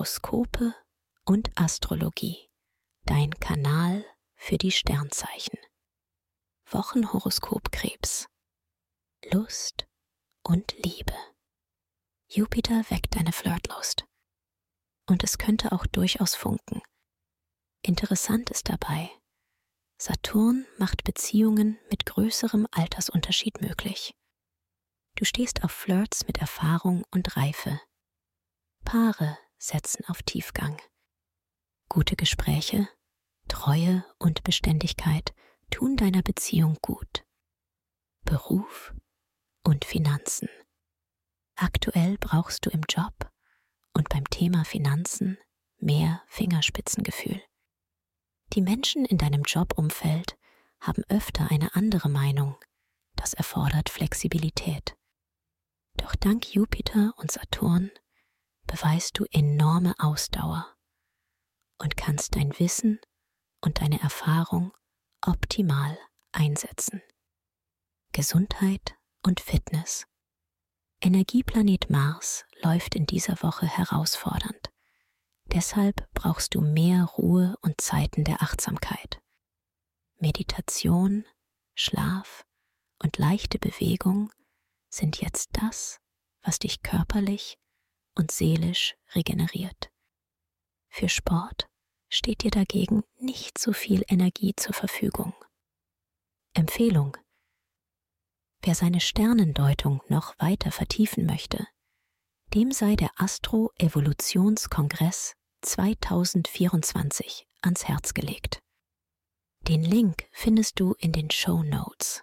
Horoskope und Astrologie. Dein Kanal für die Sternzeichen. Wochenhoroskop Krebs. Lust und Liebe. Jupiter weckt deine Flirtlust. Und es könnte auch durchaus funken. Interessant ist dabei, Saturn macht Beziehungen mit größerem Altersunterschied möglich. Du stehst auf Flirts mit Erfahrung und Reife. Paare setzen auf Tiefgang. Gute Gespräche, Treue und Beständigkeit tun deiner Beziehung gut. Beruf und Finanzen. Aktuell brauchst du im Job und beim Thema Finanzen mehr Fingerspitzengefühl. Die Menschen in deinem Jobumfeld haben öfter eine andere Meinung. Das erfordert Flexibilität. Doch dank Jupiter und Saturn beweist du enorme Ausdauer und kannst dein Wissen und deine Erfahrung optimal einsetzen. Gesundheit und Fitness. Energieplanet Mars läuft in dieser Woche herausfordernd. Deshalb brauchst du mehr Ruhe und Zeiten der Achtsamkeit. Meditation, Schlaf und leichte Bewegung sind jetzt das, was dich körperlich und seelisch regeneriert. Für Sport steht dir dagegen nicht so viel Energie zur Verfügung. Empfehlung. Wer seine Sternendeutung noch weiter vertiefen möchte, dem sei der Astro-Evolutionskongress 2024 ans Herz gelegt. Den Link findest du in den Show Notes.